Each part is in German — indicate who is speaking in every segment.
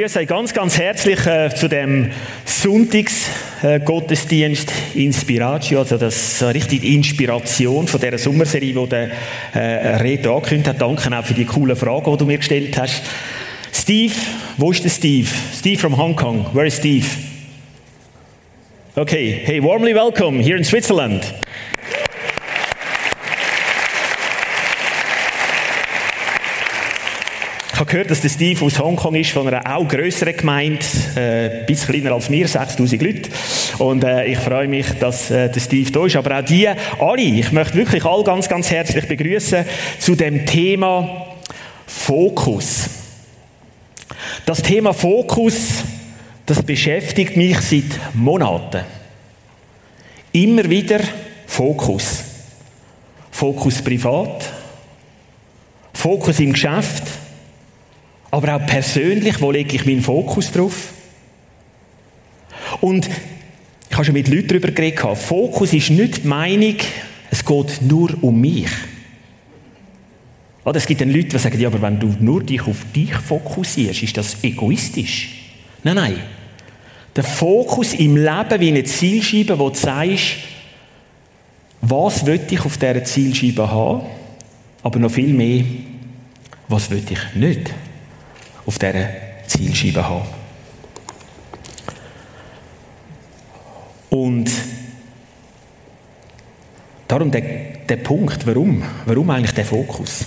Speaker 1: begrüße euch ganz, ganz herzlich äh, zu dem Sonntagsgottesdienst äh, Inspiratio, also das äh, richtig Inspiration von dieser Sommerserie, die der äh, Reto angekündigt hat. Danke auch für die coolen Fragen, die du mir gestellt hast. Steve, wo ist der Steve? Steve from Hong Kong. Where is Steve? Okay, hey, warmly welcome here in Switzerland. Habe gehört, dass der Steve aus Hongkong ist, von einer auch größeren Gemeinde, äh, ein bisschen kleiner als mir, 6000 Leute. Und äh, ich freue mich, dass äh, der Steve da ist. Aber auch die, alle, ich möchte wirklich alle ganz, ganz herzlich begrüßen zu dem Thema Fokus. Das Thema Fokus, das beschäftigt mich seit Monaten. Immer wieder Fokus. Fokus privat, Fokus im Geschäft, aber auch persönlich, wo lege ich meinen Fokus drauf? Und ich habe schon mit Leuten darüber geredet, Fokus ist nicht die Meinung, es geht nur um mich. Oder es gibt dann Leute, die sagen, ja, aber wenn du nur dich auf dich fokussierst, ist das egoistisch. Nein, nein. Der Fokus im Leben wie eine Zielscheibe, wo du sagst, was will ich auf dieser Zielscheibe haben, aber noch viel mehr, was will ich nicht auf dieser Zielscheibe haben. Und darum der, der Punkt, warum? Warum eigentlich der Fokus?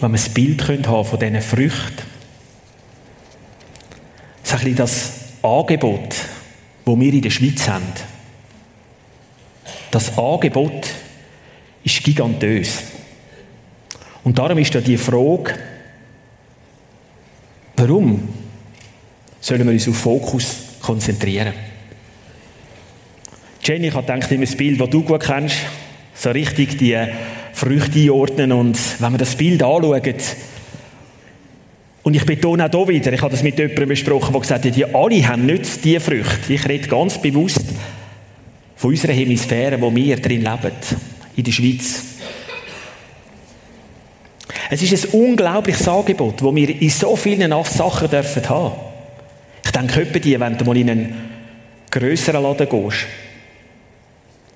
Speaker 1: Wenn wir ein Bild haben von diesen Früchten, so ein das Angebot, das wir in der Schweiz haben. Das Angebot ist gigantös. Und darum ist da die Frage, warum sollen wir uns auf Fokus konzentrieren? Jenny, ich habe gedacht, immer das Bild, das du gut kennst, so richtig die Früchte einordnen und wenn wir das Bild anschauen, und ich betone auch hier wieder, ich habe das mit jemandem besprochen, der gesagt hat, die alle haben nicht diese Früchte. Ich rede ganz bewusst von unserer Hemisphäre, wo wir drin leben, in der Schweiz. Es ist ein unglaubliches Angebot, das wir in so vielen Sachen dürfen haben. Ich denke, etwa die, wenn du mal in einen grösseren Laden gehst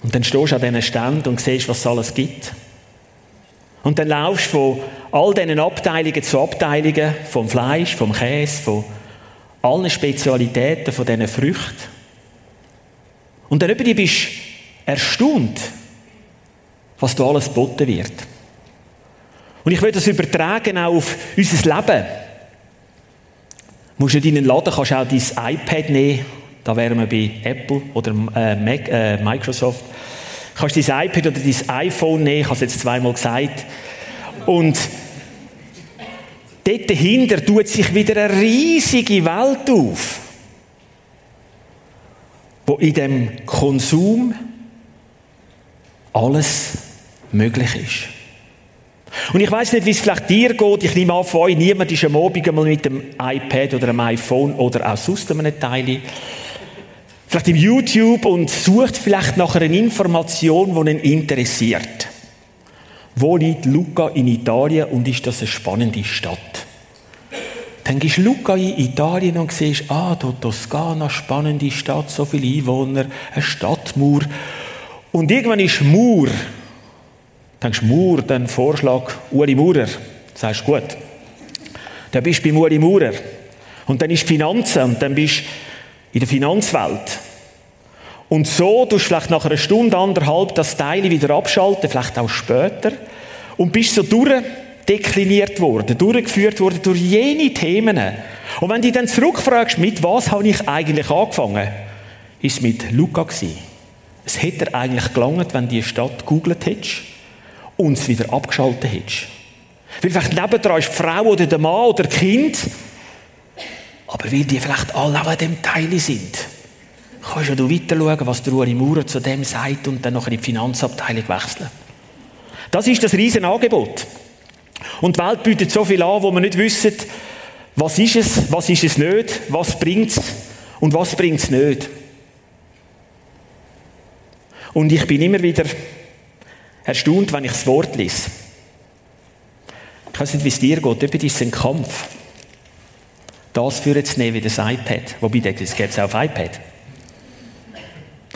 Speaker 1: und dann stehst du an diesen Ständen und siehst, was es alles gibt. Und dann laufst du von all diesen Abteilungen zu Abteilungen, vom Fleisch, vom Käse, von allen Spezialitäten, von diesen Früchten. Und dann bist du erstaunt, was da alles geboten wird. Und ich will das übertragen auch auf unser Leben. Du musst nicht in den Laden, kannst auch dein iPad nehmen. Da wären wir bei Apple oder äh, Mac, äh, Microsoft. Du kannst dein iPad oder dein iPhone nehmen. Ich habe es jetzt zweimal gesagt. Und dort dahinter tut sich wieder eine riesige Welt auf, wo in dem Konsum alles möglich ist. Und ich weiß nicht, wie es vielleicht dir geht. Ich nehme an, von euch, niemand ist am Abend einmal mit dem iPad oder dem iPhone oder auch sonst einem Teil vielleicht im YouTube und sucht vielleicht nach einer Information, die ihn interessiert. Wo liegt Luca in Italien und ist das eine spannende Stadt? Dann gehst du Luca in Italien und siehst, ah, da Toskana, spannende Stadt, so viele Einwohner, eine Stadtmauer. Und irgendwann ist Mauer denkst du, Mauer, dann Vorschlag Uri Maurer. Sagst gut. Dann bist du bei Uri Maurer. Und dann ist Finanzen und dann bist du in der Finanzwelt. Und so tust du vielleicht nach einer Stunde, anderthalb das Teil wieder abschalten, vielleicht auch später. Und bist so durchdekliniert worden, durchgeführt worden durch jene Themen. Und wenn du dich dann zurückfragst, mit was habe ich eigentlich angefangen, ist es mit Luca gewesen. Es hätte eigentlich gelangt, wenn du die Stadt gegoogelt hättest uns wieder abgeschaltet hättest. Weil vielleicht nebendran ist die Frau oder der Mann oder das Kind, aber weil die vielleicht alle an dem Teil sind, kannst du weiter schauen, was der Uri Maurer zu dem sagt und dann noch in die Finanzabteilung wechseln. Das ist das Riesenangebot. Und die Welt bietet so viel an, wo man nicht wissen, was ist es, was ist es nicht, was bringt es und was bringt es nicht. Und ich bin immer wieder erstaunt, wenn ich das Wort lese. Ich weiß nicht, wie es dir geht, dort ist ein Kampf. Das führen zu nehmen wie das iPad. Wobei, das gibt es auch auf iPad.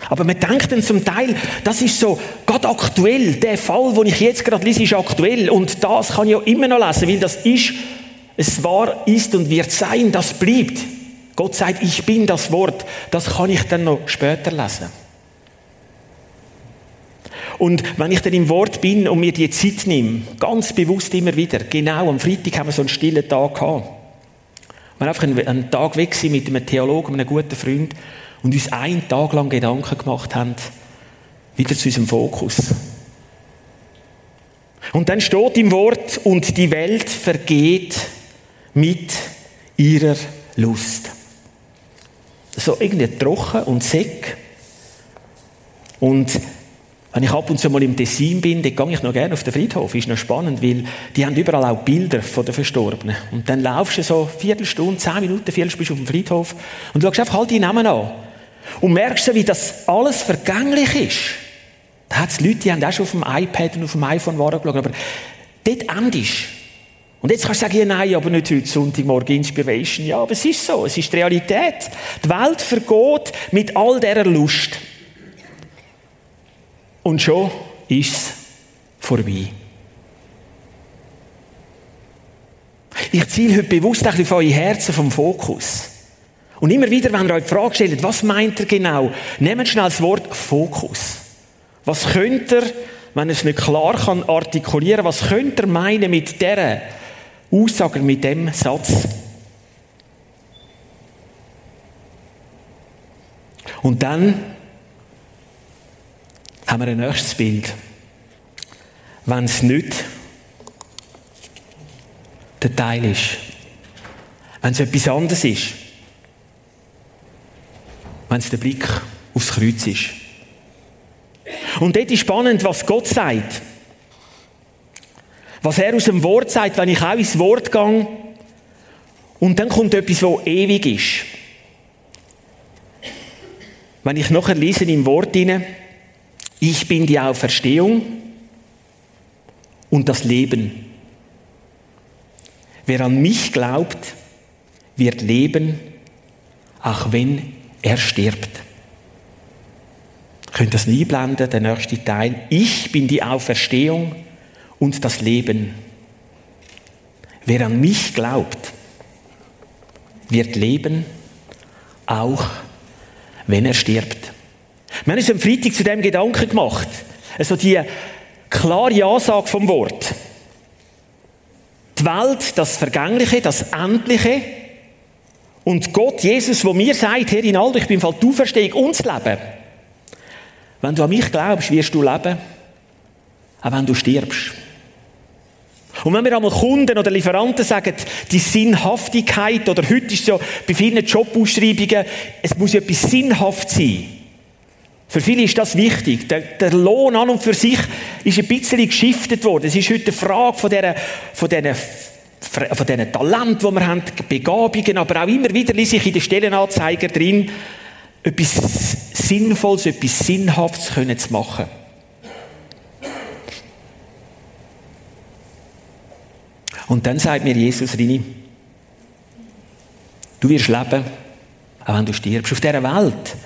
Speaker 1: Aber man denkt dann zum Teil, das ist so, gerade aktuell, der Fall, den ich jetzt gerade lese, ist aktuell. Und das kann ich ja immer noch lesen, weil das ist, es war, ist und wird sein, das bleibt. Gott sagt, ich bin das Wort. Das kann ich dann noch später lesen. Und wenn ich dann im Wort bin und mir die Zeit nehme, ganz bewusst immer wieder, genau am Freitag haben wir so einen stillen Tag gehabt. Wir waren einfach einen, Tag weg mit einem Theologen, einem guten Freund und uns einen Tag lang Gedanken gemacht haben, wieder zu unserem Fokus. Und dann steht im Wort, und die Welt vergeht mit ihrer Lust. So irgendwie trocken und seck. Und wenn ich ab und zu mal im Tessin bin, dann gehe ich noch gerne auf den Friedhof. Ist noch spannend, weil die haben überall auch Bilder von den Verstorbenen. Und dann laufst du so eine Viertelstunde, zehn Minuten, Viertelstunde auf dem Friedhof und schaust einfach halt die Namen an. Und merkst so, wie das alles vergänglich ist. Da hat es Leute, die haben auch schon auf dem iPad und auf dem iPhone geschaut, aber dort endest und jetzt kannst du sagen, ja, nein, aber nicht heute Sonntagmorgen Inspiration. Ja, aber es ist so, es ist die Realität. Die Welt vergeht mit all dieser Lust. Und schon ist es vorbei. Ich ziele heute bewusst ein bisschen von euren Herzen vom Fokus. Und immer wieder, wenn ihr euch die Frage stellt, was meint ihr genau, nehmt schnell das Wort Fokus. Was könnt ihr, wenn ihr es nicht klar kann artikulieren, was könnt ihr meinen mit dieser Aussage, mit dem Satz? Und dann haben wir ein nächstes Bild. Wenn es nicht der Teil ist, wenn es etwas anderes ist, wenn es der Blick aufs Kreuz ist. Und dort ist spannend, was Gott sagt. Was er aus dem Wort sagt, wenn ich auch ins Wort gehe. Und dann kommt etwas, was ewig ist. Wenn ich nachher lese im Wort hinein, ich bin die Auferstehung und das Leben. Wer an mich glaubt, wird leben, auch wenn er stirbt. Könnt das nie blenden, der nächste Teil. Ich bin die Auferstehung und das Leben. Wer an mich glaubt, wird leben, auch wenn er stirbt. Wir haben uns am Freitag zu dem Gedanken gemacht. Also die klare Ansage vom Wort. Die Welt, das Vergängliche, das Endliche. Und Gott, Jesus, wo mir sagt, Herr Rinaldo, ich bin Fall du Auferstehung und das Leben. Wenn du an mich glaubst, wirst du leben, auch wenn du stirbst. Und wenn wir einmal Kunden oder Lieferanten sagen, die Sinnhaftigkeit, oder heute ist es ja bei vielen Jobausschreibungen, es muss ja etwas sinnhaft sein. Für viele ist das wichtig. Der, der, Lohn an und für sich ist ein bisschen geschiftet worden. Es ist heute eine Frage von diesen, von diesen, von diesen Talenten, die wir haben, Begabungen, aber auch immer wieder lese ich in den Stellenanzeiger drin, etwas Sinnvolles, etwas Sinnhaftes können zu machen. Und dann sagt mir Jesus, Rini, du wirst leben, auch wenn du stirbst. Auf dieser Welt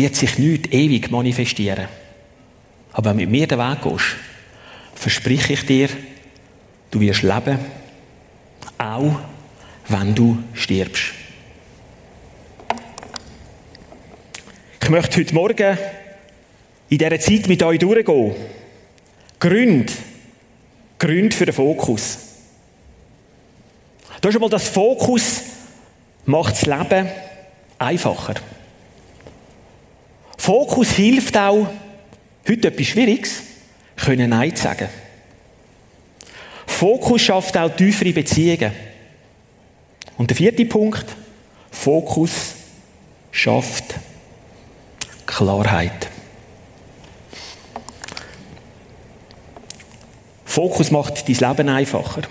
Speaker 1: wird sich nichts ewig manifestieren. Aber wenn du mit mir den Weg gehst, verspreche ich dir, du wirst leben, auch wenn du stirbst. Ich möchte heute Morgen in dieser Zeit mit euch durchgehen. Gründe, Gründe für den Fokus. Du hast einmal das Fokus macht das Leben einfacher. Fokus hilft auch, heute etwas Schwieriges, können Nein zu sagen. Fokus schafft auch tiefere Beziehungen. Und der vierte Punkt, Fokus schafft Klarheit. Fokus macht dein Leben einfacher.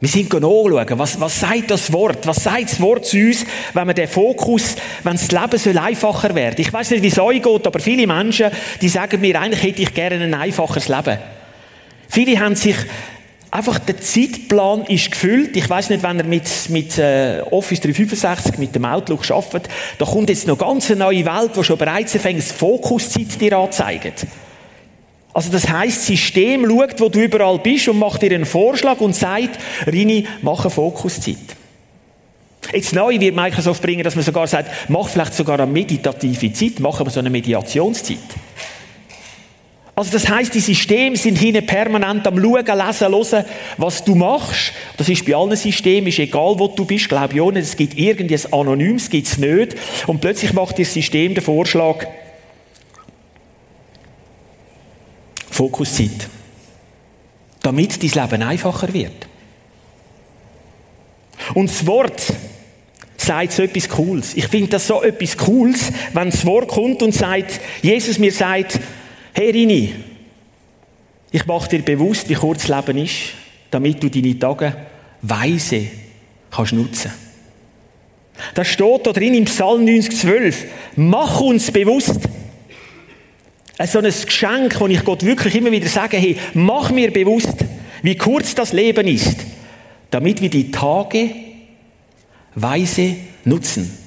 Speaker 1: Wir sind anschauen, was, was sagt das Wort? Was sagt das Wort zu uns, wenn wir den Fokus, wenn das Leben soll einfacher werden Ich weiß nicht, wie es euch geht, aber viele Menschen, die sagen mir, eigentlich hätte ich gerne ein einfaches Leben. Viele haben sich einfach der Zeitplan ist gefüllt. Ich weiß nicht, wenn er mit, mit äh, Office 365, mit dem Outlook arbeitet, da kommt jetzt noch ganz eine neue Welt, wo schon bereits ein Fokuszeit dir anzeigt. Also das heißt, das System schaut, wo du überall bist und macht dir einen Vorschlag und sagt, Rini, mach eine Fokuszeit. Jetzt neu wird Microsoft bringen, dass man sogar sagt, mach vielleicht sogar eine meditative Zeit, machen wir so eine Mediationszeit. Also das heißt, die Systeme sind hinten permanent am Schauen, Lesen, Hören, was du machst. Das ist bei allen Systemen, ist egal, wo du bist, glaube ich auch nicht. Es gibt irgendetwas Anonymes, gibt es nicht. Und plötzlich macht das System den Vorschlag, Fokuszeit. Damit dein Leben einfacher wird. Und das Wort sagt so etwas Cooles. Ich finde das so etwas Cooles, wenn das Wort kommt und sagt, Jesus mir sagt, hey Rini, ich mache dir bewusst, wie kurz das Leben ist, damit du deine Tage weise kannst nutzen. Da steht da drin im Psalm 90,12, mach uns bewusst. So ein Geschenk, wo ich Gott wirklich immer wieder sage, hey, mach mir bewusst, wie kurz das Leben ist, damit wir die Tage weise nutzen.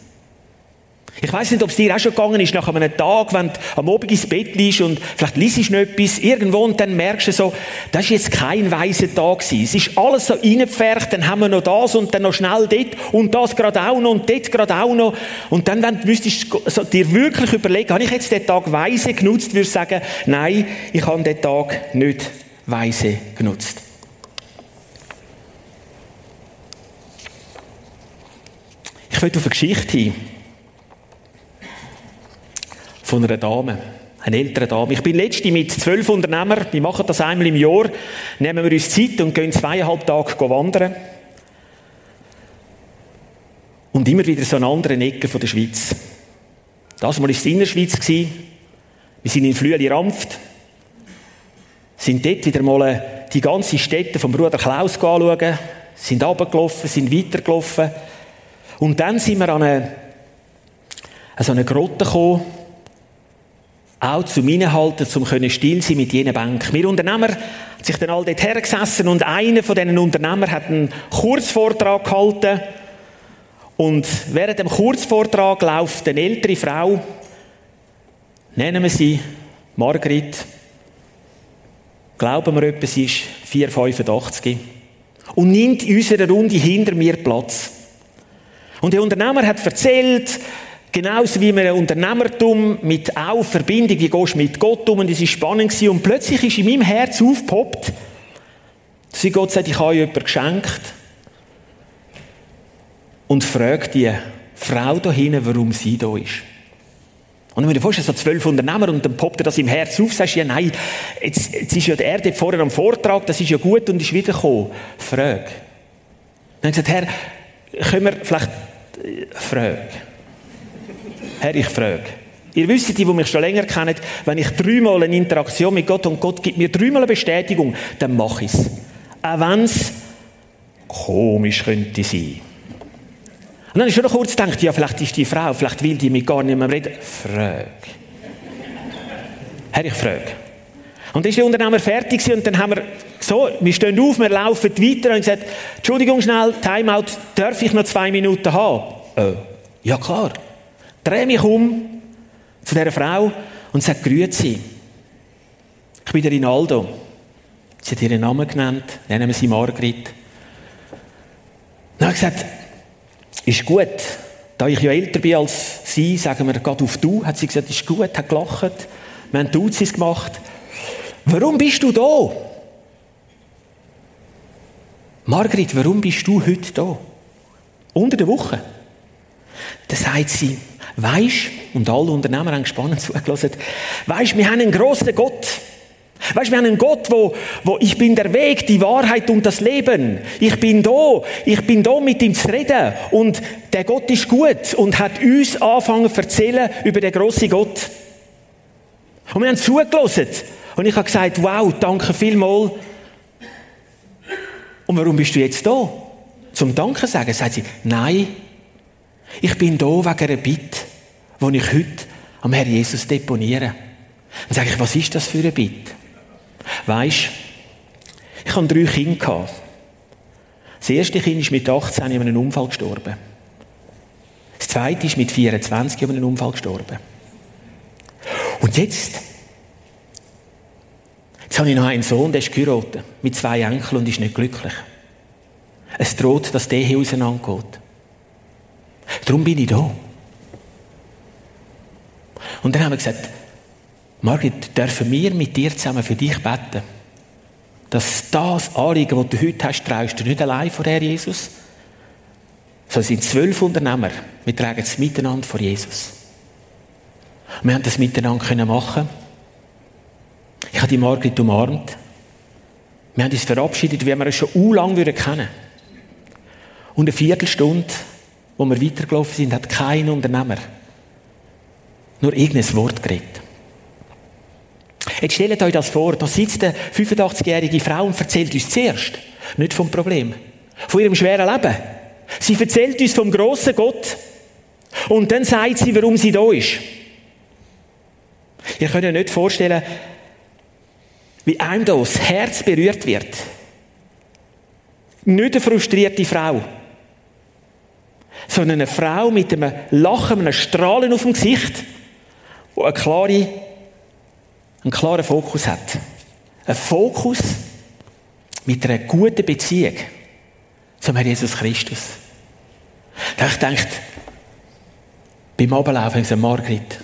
Speaker 1: Ich weiß nicht, ob es dir auch schon gegangen ist, nach einem Tag, wenn du am Abend ins Bett liegst und vielleicht liest du noch etwas irgendwo und dann merkst du so, das ist jetzt kein weiser Tag gewesen. Es ist alles so reingepfercht, dann haben wir noch das und dann noch schnell dort und das gerade auch noch und dort gerade auch noch. Und dann, wenn du müsstest so, dir wirklich überlegen, habe ich jetzt den Tag weise genutzt, würde ich sagen, nein, ich habe den Tag nicht weise genutzt. Ich will auf eine Geschichte hin von einer Dame. Eine ältere Dame. Ich bin letzte mit zwölf Unternehmern, wir machen das einmal im Jahr, nehmen wir uns Zeit und gehen zweieinhalb Tage wandern. Und immer wieder so an anderen Ecken der Schweiz. Das war es in der Schweiz. Wir sind in Flüeli-Rampft. Sind dort wieder mal die ganze Städte vom Bruder Klaus anschauen. Sind runtergelaufen, sind weitergelaufen. Und dann sind wir an eine, an so eine Grotte gekommen, auch zum Innehalten, zum können still sein mit jenen Bank. Wir Unternehmer haben sich dann all dort hergesessen und einer von diesen Unternehmern hat einen Kurzvortrag gehalten. Und während dem Kurzvortrag läuft eine ältere Frau, nennen wir sie Margrit, glauben wir etwa, sie ist 485 und nimmt in unserer Runde hinter mir Platz. Und der Unternehmer hat erzählt, Genauso wie man Unternehmertum mit auch Verbindung, wie gehst du mit Gott um, und es war spannend gewesen. Und plötzlich ist in meinem Herz aufgepoppt, dass Gott sagt, ich habe euch jemanden geschenkt. Und fragt die Frau da hinten, warum sie da ist. Und wenn du vorstellst, so zwölf Unternehmer und dann poppt er das im Herz auf, sagst du, ja nein, jetzt, jetzt ist ja der Erde vorher am Vortrag, das ist ja gut und ist wiedergekommen. Frag. Dann habe ich gesagt, Herr, können wir vielleicht, äh, frag. Herr, ich frage. Ihr wisst, die, die mich schon länger kennen, wenn ich dreimal eine Interaktion mit Gott und Gott gibt mir dreimal eine Bestätigung, dann mache ich es. Auch wenn es komisch könnte sein. Und dann ich schon noch kurz gedacht, ja, vielleicht ist die Frau, vielleicht will die mit gar nicht mehr reden. Frag. Herr, ich frage. Und dann ist der Unternehmer fertig und dann haben wir so, wir stehen auf, wir laufen weiter und gesagt, Entschuldigung schnell, Timeout, darf ich noch zwei Minuten haben? Äh, ja klar drehe mich um zu dieser Frau und sage, Grüezi. Ich bin der Rinaldo. Sie hat ihren Namen genannt, nennen wir sie Margrit. Dann habe ich gesagt, ist gut. Da ich ja älter bin als sie, sagen wir gerade auf du, hat sie gesagt, ist gut, hat gelacht. Wir haben Duzis gemacht. Warum bist du da? Margrit, warum bist du heute da? Unter der Woche. Dann sagt sie, Weisst, und alle Unternehmer haben gespannt zugelassen, weisst, wir haben einen grossen Gott. Weißt, wir haben einen Gott, wo, wo ich bin der Weg, die Wahrheit und das Leben. Ich bin da, ich bin da mit ihm zu reden. Und der Gott ist gut und hat uns angefangen zu erzählen über den grossen Gott. Und wir haben zugelassen. Und ich habe gesagt, wow, danke vielmals. Und warum bist du jetzt da? Zum Danke sagen, sagt sie, nein, ich bin da wegen einer Bitte, die ich heute am Herr Jesus deponiere. Dann sage ich, was ist das für eine Bitte? Weisst, Ich hatte drei Kinder. Das erste Kind ist mit 18 in einem Unfall gestorben. Das zweite ist mit 24 in einem Unfall gestorben. Und jetzt, jetzt habe ich noch einen Sohn, der ist geheiratet, mit zwei Enkeln und ist nicht glücklich. Es droht, dass der hier auseinandergeht. Darum bin ich da. Und dann haben wir gesagt, Margit, dürfen wir mit dir zusammen für dich beten? Dass das Anliegen, das du heute hast, traust du nicht allein vor Herr Jesus, sondern sind zwölf Unternehmer. Wir tragen es miteinander vor Jesus. Wir haben das miteinander machen Ich habe die Margrit umarmt. Wir haben uns verabschiedet, wie wir es schon u lang kennen würden. Und eine Viertelstunde, wo wir weitergelaufen sind, hat kein Unternehmer nur irgendein Wort geredet. Jetzt stellt euch das vor, da sitzt eine 85-jährige Frau und erzählt uns zuerst nicht vom Problem, von ihrem schweren Leben. Sie erzählt uns vom grossen Gott und dann sagt sie, warum sie da ist. Ihr könnt euch nicht vorstellen, wie einem das Herz berührt wird. Nicht eine frustrierte Frau, sondern eine Frau mit einem Lachen, einem Strahlen auf dem Gesicht, wo eine klare, einen klaren Fokus hat. Ein Fokus mit einer guten Beziehung zum Herrn Jesus Christus. Da ich gedacht, beim Ablaufen ich Margrit,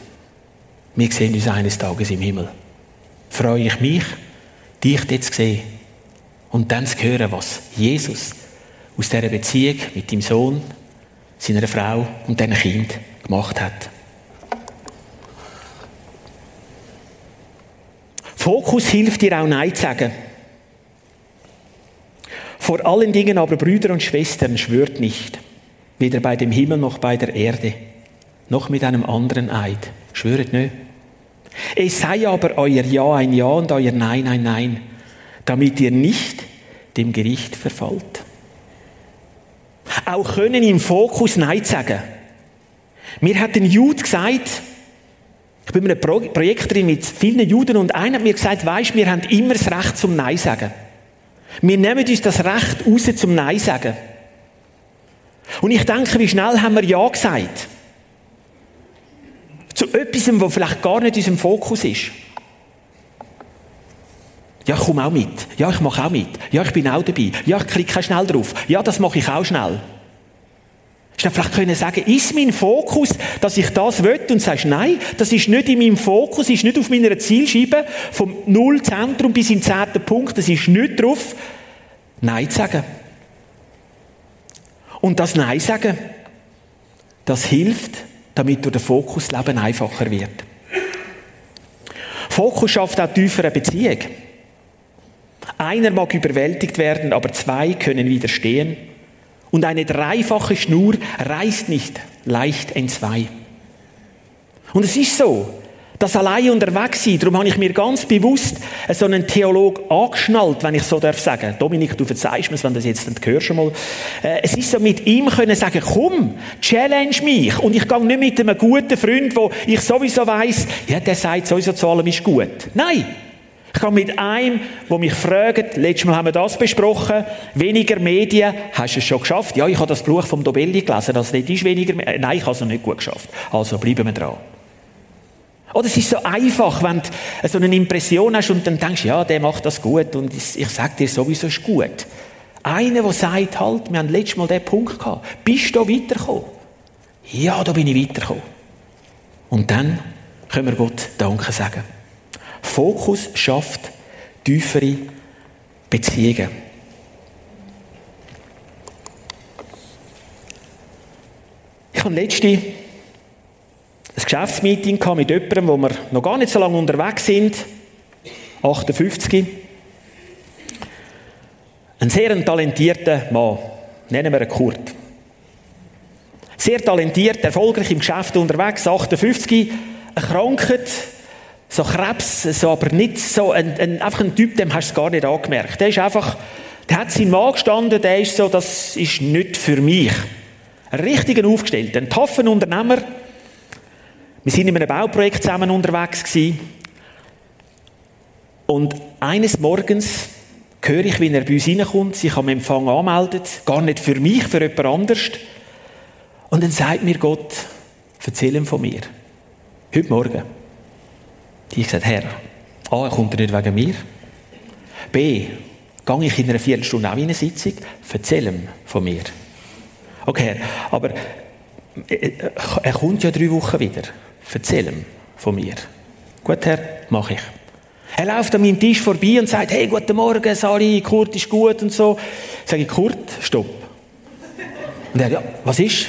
Speaker 1: wir sehen uns eines Tages im Himmel. Freue ich mich, dich dort zu sehen und dann zu hören, was Jesus aus dieser Beziehung mit dem Sohn, seiner Frau und diesem Kind gemacht hat. Fokus hilft dir auch Nein zu sagen. Vor allen Dingen aber, Brüder und Schwestern, schwört nicht, weder bei dem Himmel noch bei der Erde, noch mit einem anderen Eid. Schwöret nicht. Es sei aber euer Ja ein Ja und euer Nein ein Nein, damit ihr nicht dem Gericht verfallt. Auch können im Fokus Nein sagen. Mir hat ein Jude gesagt, ich bin in einem Projekt drin mit vielen Juden und einer hat mir gesagt, weisst, wir haben immer das Recht zum Nein sagen. Wir nehmen uns das Recht raus zum Nein sagen. Und ich denke, wie schnell haben wir Ja gesagt? Zu etwas, was vielleicht gar nicht unserem Fokus ist. Ja, ich komme auch mit. Ja, ich mache auch mit. Ja, ich bin auch dabei. Ja, ich klicke schnell drauf. Ja, das mache ich auch schnell. Statt vielleicht können sagen, ist mein Fokus, dass ich das will und sagst, nein, das ist nicht in meinem Fokus, ist nicht auf meiner Zielscheibe vom Nullzentrum bis im zehnten Punkt, das ist nicht drauf, Nein zu sagen. Und das Nein sagen, das hilft, damit durch den Fokus Leben einfacher wird. Fokus schafft auch tiefere Beziehung. Einer mag überwältigt werden, aber zwei können widerstehen. Und eine dreifache Schnur reißt nicht leicht entzwei. Und es ist so, das allein unterwegs sein, darum habe ich mir ganz bewusst so einen Theolog angeschnallt, wenn ich so darf sagen. Dominik, du verzeihst mir wenn du das jetzt nicht hörst mal. Äh, es ist so, mit ihm können sagen, komm, challenge mich. Und ich gehe nicht mit einem guten Freund, wo ich sowieso weiss, ja, der sagt sowieso zu allem ist gut. Nein. Ich kann mit einem, der mich fragt, letztes Mal haben wir das besprochen, weniger Medien, hast du es schon geschafft? Ja, ich habe das Buch vom Dobelli gelesen, das nicht ist weniger, nein, ich habe es noch nicht gut geschafft. Also bleiben wir dran. Oder es ist so einfach, wenn du so eine Impression hast und dann denkst, ja, der macht das gut und ich sage dir sowieso, ist gut. Einer, der sagt halt, wir haben letztes Mal den Punkt gehabt, bist du weitergekommen? Ja, da bin ich weitergekommen. Und dann können wir Gott Danke sagen. Fokus schafft tiefere Beziehungen. Ich habe letzte ein Geschäftsmeeting mit jemandem, wo wir noch gar nicht so lange unterwegs sind. 58. Ein sehr talentierter Mann. Nennen wir ihn Kurt. Sehr talentiert, erfolgreich im Geschäft unterwegs, 58, erkrankt, so Krebs, so, aber nicht so, ein, ein, einfach ein Typ, dem hast du es gar nicht angemerkt. Der ist einfach, der hat seinen Mann gestanden, der ist so, das ist nicht für mich. Ein richtiger Aufgestellter, ein taffer Unternehmer. Wir sind in einem Bauprojekt zusammen unterwegs gewesen. Und eines Morgens höre ich, wie er bei uns reinkommt, sich am Empfang anmeldet, gar nicht für mich, für jemand anders. Und dann sagt mir Gott, erzähl ihm von mir. Heute Morgen. Ich gesagt, Herr, A, er kommt nicht wegen mir. B, gehe ich in einer Viertelstunde auch in eine Sitzung, erzähl ihm von mir. Okay, aber äh, äh, er kommt ja drei Wochen wieder. Erzähl ihm von mir. Gut, Herr, mache ich. Er läuft an meinem Tisch vorbei und sagt, hey, guten Morgen, Sali, Kurt ist gut und so. Sage ich, Kurt, stopp. Und er, ja, was ist?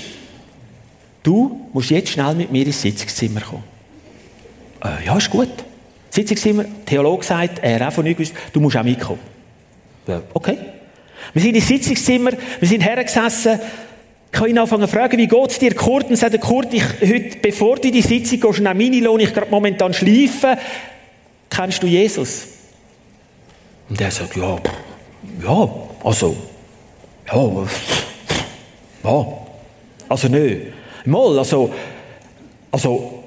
Speaker 1: Du musst jetzt schnell mit mir ins Sitzungszimmer kommen. Äh, ja, ist gut. Sitzungszimmer, Theologe sagt, er auch von nichts du musst auch mitkommen. Ja, okay. Wir sind ins Sitzungszimmer, wir sind hergesessen, ich kann ihn anfangen zu fragen, wie geht es dir, Kurt? Und sagt Kurt, ich, heute, bevor du in die Sitzung gehst, nach meine Lohn, ich gerade momentan schleife, kennst du Jesus? Und er sagt, ja, ja, also, ja, ja, also nö, mal, also, also,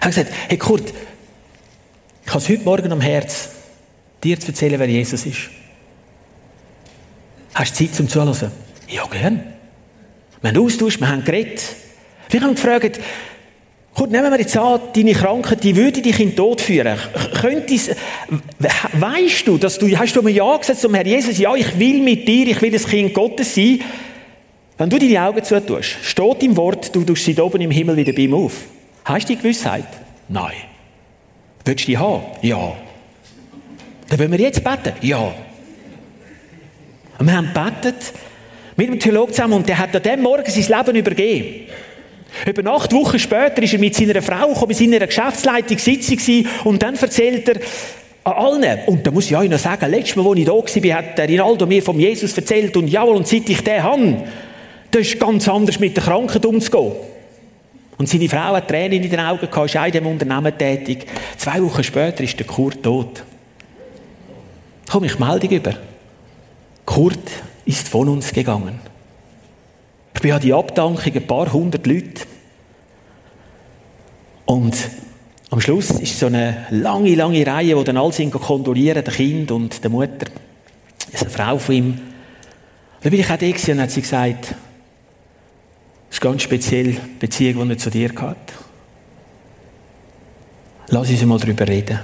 Speaker 1: er hat gesagt, hey Kurt, ich habe es heute Morgen am Herz, dir zu erzählen, wer Jesus ist. Hast du Zeit zum Zuhören? Ja, gern. Wir haben austauscht, wir haben geredet. Wir haben gefragt, Gut, nehmen wir jetzt an, deine Krankheit, die würde dich in den Tod führen. Könnte weißt du, dass du, hast du mir Ja gesagt zum Herrn Jesus, ja, ich will mit dir, ich will das Kind Gottes sein. Wenn du deine Augen zutust, steht im Wort, du tust sie oben im Himmel wieder bei ihm auf. Hast du die Gewissheit? Nein. Willst du die haben? Ja. Dann wollen wir jetzt beten? Ja. Und wir haben gebetet, mit dem Theologen zusammen und der hat an dem Morgen sein Leben übergeben. Etwa acht Wochen später ist er mit seiner Frau gekommen, bei seiner Geschäftsleitungssitzung und dann erzählt er an allen, und da muss ich euch noch sagen, letztes Mal, als ich da war, hat der Rinaldo mir von Jesus erzählt und jawohl, und seit ich den habe, da ist ganz anders mit der Krankheit umzugehen. Und seine Frau hat Tränen in den Augen gehabt, ist auch in diesem Unternehmen tätig. Zwei Wochen später ist der Kurt tot. Da komme ich Meldung über. Kurt ist von uns gegangen. Ich bin an die Abdankung ein paar hundert Leute. Und am Schluss ist so eine lange, lange Reihe, wo dann alle sind kondolieren, der Kind und der Mutter. Das ist eine Frau von ihm. Und dann bin ich auch da und hat sie gesagt, das ist ganz speziell, die Beziehung, die er zu dir hat. Lass uns mal darüber reden.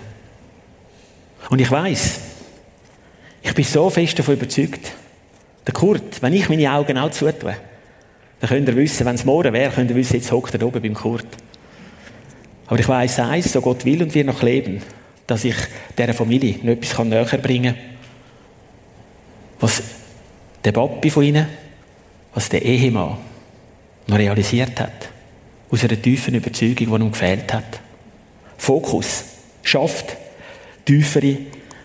Speaker 1: Und ich weiß, ich bin so fest davon überzeugt, der Kurt, wenn ich meine Augen auch zutue, dann könnt ihr wissen, wenn es morgen wäre, könnt ihr wissen, jetzt hockt er oben beim Kurt. Aber ich weiss eins, so Gott will und wir noch leben, dass ich dieser Familie noch etwas näher bringen kann, was der Papi von ihnen, was der Ehemann realisiert hat. Aus einer tiefen Überzeugung, die ihm gefehlt hat. Fokus schafft tiefere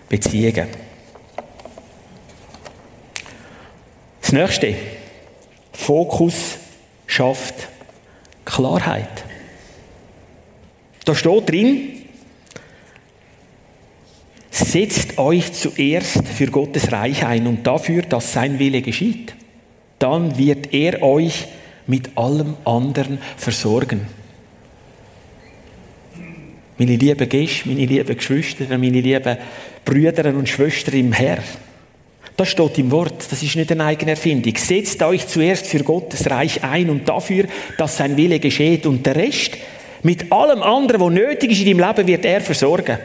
Speaker 1: Beziehungen. Das nächste. Fokus schafft Klarheit. Da steht drin, setzt euch zuerst für Gottes Reich ein und dafür, dass sein Wille geschieht. Dann wird er euch mit allem anderen versorgen. Meine lieben Gäste, meine lieben Geschwister, meine lieben Brüder und Schwestern im Herrn. Das steht im Wort, das ist nicht eine eigene Erfindung. Setzt euch zuerst für Gottes Reich ein und dafür, dass sein Wille geschieht und der Rest, mit allem anderen, was nötig ist in deinem Leben, wird er versorgen.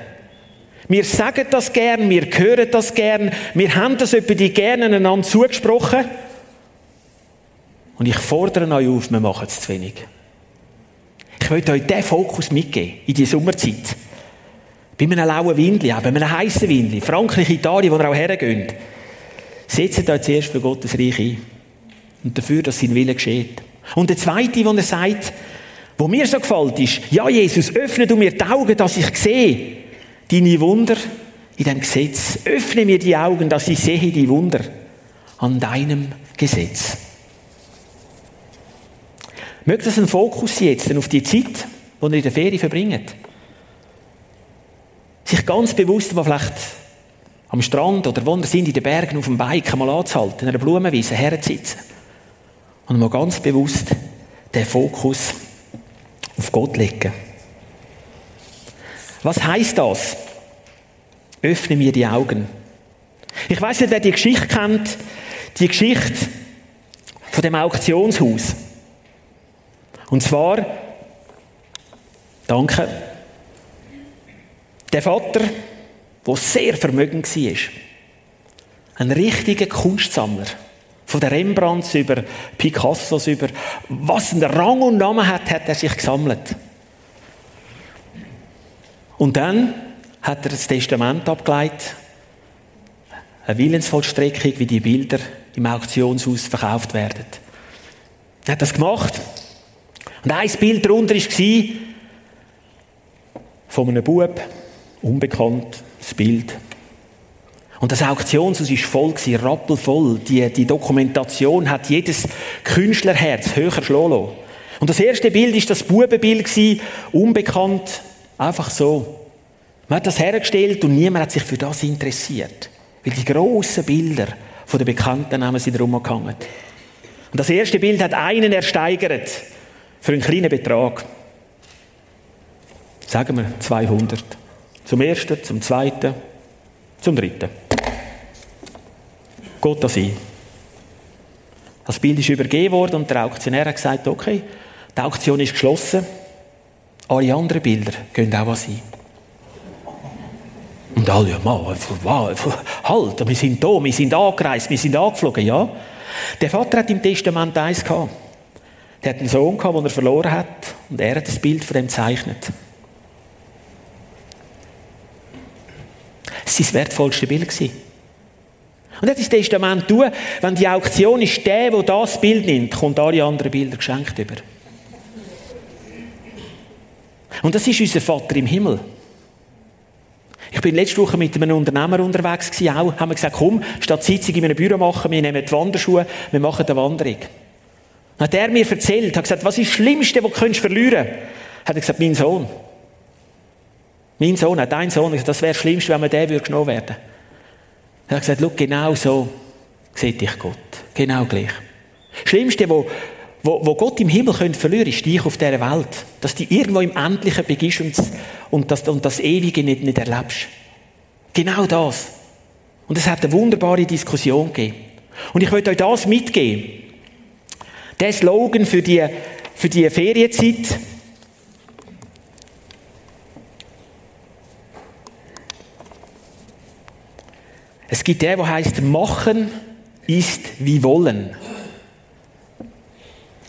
Speaker 1: Wir sagen das gern, wir hören das gern, wir haben das über die gerne einander zugesprochen. Und ich fordere euch auf, wir machen es zu wenig. Ich möchte euch diesen Fokus mitgeben in die Sommerzeit. Bei einem lauen Windli, auch bei einem heißen Windli, Frankreich, Italien, wo ihr auch hergeht. Setzt euch zuerst für Gottes Reich ein. Und dafür, dass sein Wille geschieht. Und der zweite, wo er sagt, wo mir so gefällt, ist, ja, Jesus, öffne du mir die Augen, dass ich sehe deine Wunder in dem Gesetz. Öffne mir die Augen, dass ich sehe die Wunder an deinem Gesetz. Mögt das ein Fokus jetzt auf die Zeit, die ihr in der Ferie verbringt? Sich ganz bewusst, was vielleicht am Strand oder wo wir sind, in den Bergen auf dem Bike mal anzuhalten, in einer Blumenwiese herzusitzen und mal ganz bewusst den Fokus auf Gott legen. Was heißt das? Öffne mir die Augen. Ich weiß nicht, wer die Geschichte kennt, die Geschichte von dem Auktionshaus. Und zwar, danke, der Vater, der sehr vermögend war, ein richtiger Kunstsammler, von den Rembrandts über Picassos über was ein Rang und Namen hat, hat er sich gesammelt. Und dann hat er das Testament abgeleitet, eine Willensvollstreckung, wie die Bilder im Auktionshaus verkauft werden. Er hat das gemacht. Und ein Bild darunter war von einem Bub, unbekannt, das Bild. Und das Auktionshaus war voll, rappelvoll. Die, die Dokumentation hat jedes Künstlerherz höher schlagen Und das erste Bild war das Bubenbild, unbekannt, einfach so. Man hat das hergestellt und niemand hat sich für das interessiert. Weil die grossen Bilder von den bekannten Namen sind herumgehangen. Und das erste Bild hat einen ersteigert für einen kleinen Betrag. Sagen wir 200. Zum ersten, zum zweiten, zum dritten. Gott das ein. Das Bild ist übergeben worden und der Auktionär hat gesagt, okay, die Auktion ist geschlossen, alle anderen Bilder gehen auch was ein. Und alle, ja, Mann, halt, wir sind da, wir sind angereist, wir sind angeflogen, ja. Der Vater hat im Testament eins gehabt. Der hat einen Sohn gehabt, den er verloren hat, und er hat das Bild von dem gezeichnet. Das war das wertvollste Bild. Und das ist das Testament tun, wenn die Auktion ist, der, der das Bild nimmt, kommt alle anderen Bilder geschenkt über. Und das ist unser Vater im Himmel. Ich bin letzte Woche mit einem Unternehmer unterwegs gewesen, auch, haben wir gesagt, komm, statt Sitzung in einem Büro machen, wir nehmen die Wanderschuhe, wir machen eine Wanderung. Dann hat er mir erzählt, hat gesagt, was ist das Schlimmste, was du verlieren könntest? Hat er gesagt, mein Sohn. Mein Sohn, hat ein Sohn, das wäre das Schlimmste, wenn man der würde genommen werden. Er hat gesagt, schau, genau so sieht dich Gott. Genau gleich. Das Schlimmste, wo, wo, wo Gott im Himmel könnte verlieren, ist dich auf dieser Welt. Dass du irgendwo im Endlichen begibst und, und, das, und das Ewige nicht, nicht erlebst. Genau das. Und es hat eine wunderbare Diskussion gegeben. Und ich möchte euch das mitgeben. Der Slogan für die, für die Ferienzeit, Es gibt der, der heißt, machen ist wie wollen.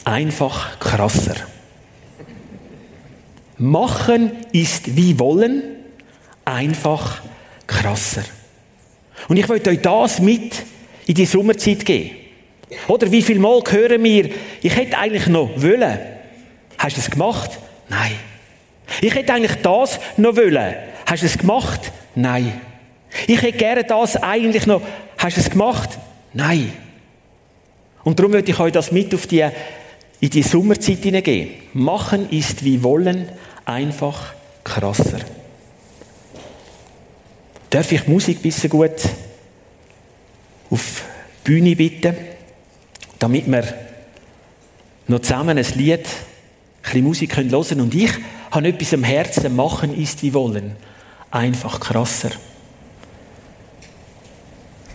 Speaker 1: Einfach krasser. Machen ist wie wollen, einfach krasser. Und ich möchte euch das mit in die Sommerzeit geben. Oder wie viel Mal hören wir, ich hätte eigentlich noch wollen. Hast du es gemacht? Nein. Ich hätte eigentlich das noch wollen. Hast du es gemacht? Nein. Ich hätte gerne das eigentlich noch. Hast du es gemacht? Nein. Und darum würde ich euch das mit auf die, in die Sommerzeit hineingehen. Machen ist wie wollen, einfach krasser. Darf ich Musik bisschen gut auf die Bühne bitten, damit wir noch zusammen ein Lied, ein bisschen Musik hören können. Und ich habe etwas am Herzen, machen ist wie wollen, einfach krasser.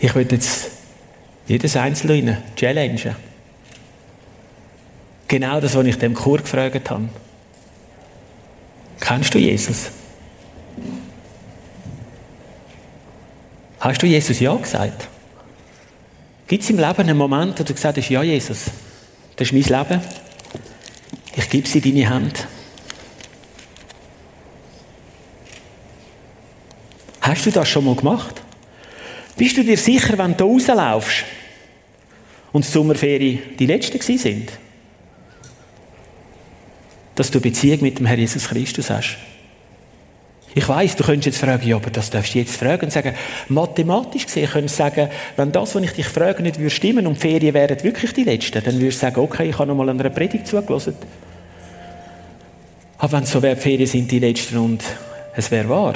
Speaker 1: Ich würde jetzt jedes Einzelne challengen. Genau das, was ich dem Chor gefragt habe. Kennst du Jesus? Hast du Jesus Ja gesagt? Gibt es im Leben einen Moment, wo du gesagt hast, ja Jesus, das ist mein Leben, ich gebe sie in deine Hand. Hast du das schon mal gemacht? Bist du dir sicher, wenn du rauslaufst und die Sommerferien die letzte sind, dass du Beziehung mit dem Herrn Jesus Christus hast? Ich weiß, du könntest jetzt fragen, ja, aber das darfst du jetzt fragen und sagen, mathematisch gesehen könntest du sagen, wenn das, was ich dich frage, nicht würde stimmen und die Ferien wären wirklich die letzten, dann würdest du sagen, okay, ich habe noch mal einer Predigt zugelassen. Aber wenn es so wäre, die Ferien sind die letzten und es wäre wahr,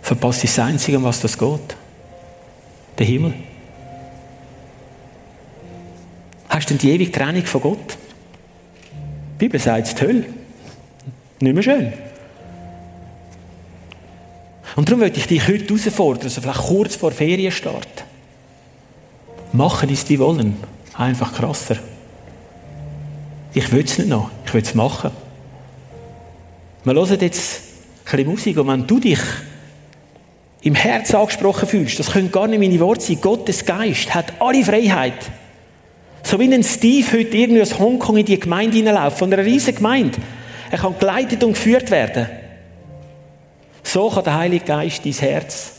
Speaker 1: verpasst das Einzige, um was das geht. Der Himmel. Hast du denn die ewige Trennung von Gott? Die Bibel sagt die Hölle. Nicht mehr schön. Und darum möchte ich dich heute herausfordern, also vielleicht kurz vor Ferienstart. Machen ist die wollen. Einfach krasser. Ich will es nicht noch, ich will es machen. Wir hören jetzt ein bisschen Musik und wenn du dich im Herz angesprochen fühlst, das können gar nicht meine Worte sein, Gottes Geist hat alle Freiheit. So wie ein Steve heute irgendwie aus Hongkong in die Gemeinde hineinläuft, von einer riesigen Gemeinde. Er kann geleitet und geführt werden. So kann der Heilige Geist dein Herz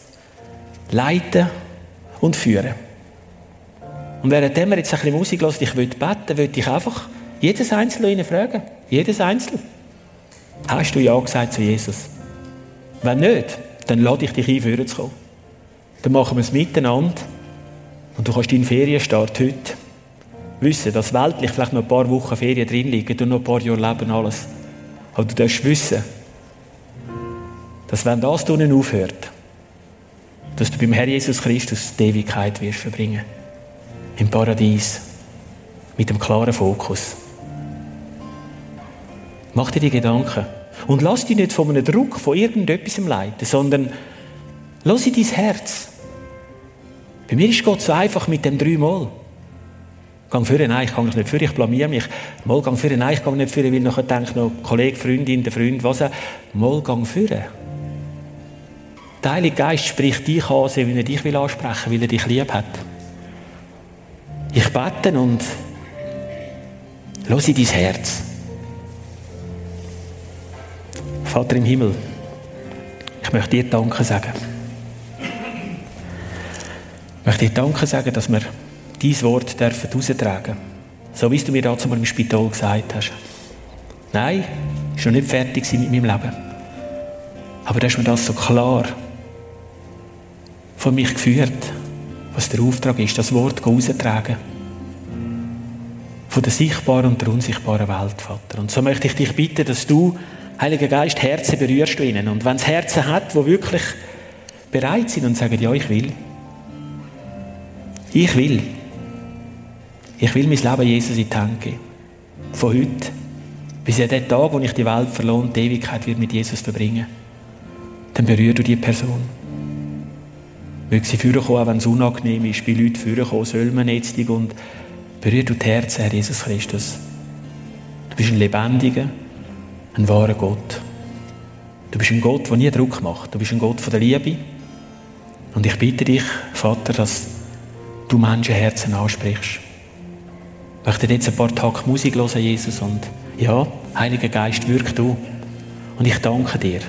Speaker 1: leiten und führen. Und während wir jetzt ein bisschen Musik hören, ich will beten, will ich einfach jedes Einzelne fragen. Jedes Einzelne. Hast du Ja gesagt zu Jesus? Wenn nicht, dann lade ich dich ein, führen zu kommen. Dann machen wir es miteinander. Und du kannst deinen Ferienstart heute wissen, dass weltlich vielleicht noch ein paar Wochen Ferien drin liegen und noch ein paar Jahre leben alles. Aber du darfst wissen, dass wenn das unten aufhört, dass du beim Herr Jesus Christus die Ewigkeit wirst verbringen. Im Paradies. Mit dem klaren Fokus. Mach dir die Gedanken. Und lass dich nicht von einem Druck, von irgendetwas leiten, sondern lass in dein Herz. Bei mir ist Gott so einfach mit dem dreimal. Gang für nein, ich kann nicht für, ich blamier mich. Mal gang für nein, ich kann nicht für, weil nachher denkt noch Kollege, Freundin, der Freund, was auch. Mal gang für. Der Heilige Geist spricht dich an, wie er dich will ansprechen, weil er dich lieb hat. Ich bete und in dein Herz. Vater im Himmel, ich möchte dir Danke sagen. Ich möchte dir Danke sagen, dass wir dein Wort dürfen heraustragen So wie du mir dazu mal im Spital gesagt hast. Nein, ist noch nicht fertig mit meinem Leben. Aber du hast mir das so klar von mich geführt, was der Auftrag ist, das Wort heraustragen. Von der sichtbaren und der unsichtbaren Welt, Vater. Und so möchte ich dich bitten, dass du Heiliger Geist, Herzen berührst du ihnen. Und wenn es Herzen hat, wo wirklich bereit sind und sagen, ja, ich will. Ich will. Ich will mein Leben Jesus in die Hand geben. Von heute bis an den Tag, wo ich die Welt verloren die Ewigkeit wird mit Jesus verbringen. Dann berühr du die Person. Möge sie vorkommen, auch wenn es unangenehm ist, bei Leuten vorkommen, soll man jetzt und berühr du die Herzen, Herr Jesus Christus. Du bist ein Lebendiger, ein wahrer Gott. Du bist ein Gott, der nie Druck macht. Du bist ein Gott von der Liebe. Und ich bitte dich, Vater, dass du Menschenherzen ansprichst. Ich möchte jetzt ein paar Tage Musik hören, Jesus. Und ja, Heiliger Geist, wirk du. Und ich danke dir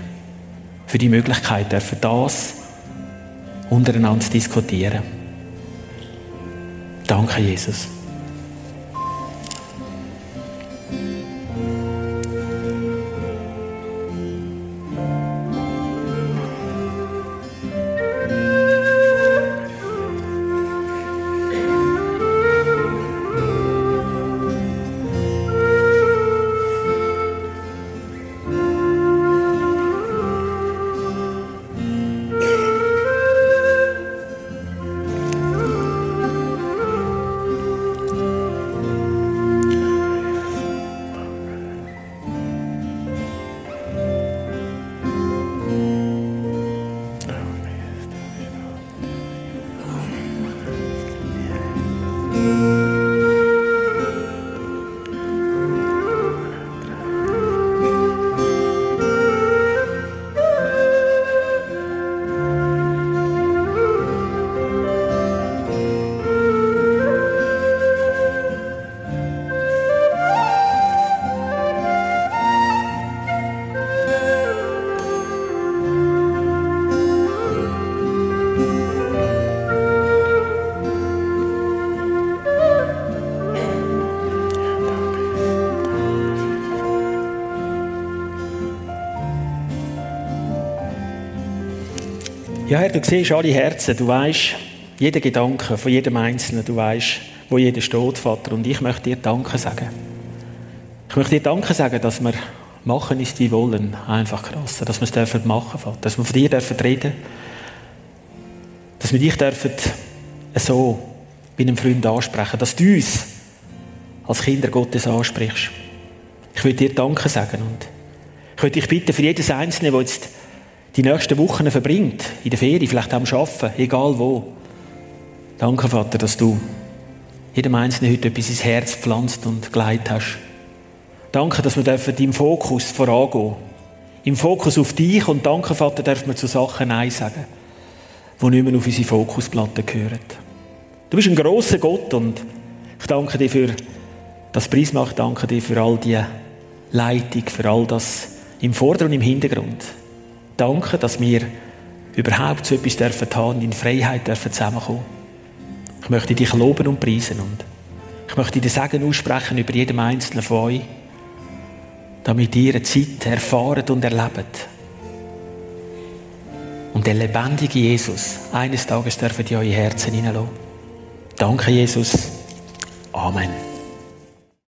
Speaker 1: für die Möglichkeit, für das untereinander diskutieren. Danke, Jesus. Ja, Herr, du siehst alle Herzen, du weißt jeden Gedanken von jedem Einzelnen, du weißt, wo jeder steht, Vater. Und ich möchte dir Danke sagen. Ich möchte dir Danke sagen, dass wir machen ist die wollen, einfach krasser, dass wir es dürfen machen, Vater, dass wir von dir dürfen reden, dass wir dich dürfen so bei einem Freund ansprechen, dass du uns als Kinder Gottes ansprichst. Ich will dir Danke sagen. Und ich will dich bitten für jedes Einzelne, der jetzt die nächsten Wochen verbringt, in der Ferie, vielleicht am Arbeiten, egal wo. Danke, Vater, dass du jedem Einzelnen heute etwas ins Herz pflanzt und geleitet hast. Danke, dass wir dürfen im Fokus vorangehen. Im Fokus auf dich und danke, Vater, dürfen wir zu Sachen Nein sagen, die nicht mehr auf unsere Fokusplatte gehören. Du bist ein großer Gott und ich danke dir für das Prisma, ich danke dir für all die Leitung, für all das im Vordergrund und im Hintergrund. Danke, dass wir überhaupt so etwas dürfen haben, in Freiheit dürfen zusammenkommen. Ich möchte dich loben und preisen und ich möchte dir Segen aussprechen über jedem Einzelnen von euch, damit ihr eine Zeit erfahrt und erlebt. Und der lebendige Jesus eines Tages dürfen in eure Herzen hineinlassen. Danke, Jesus. Amen.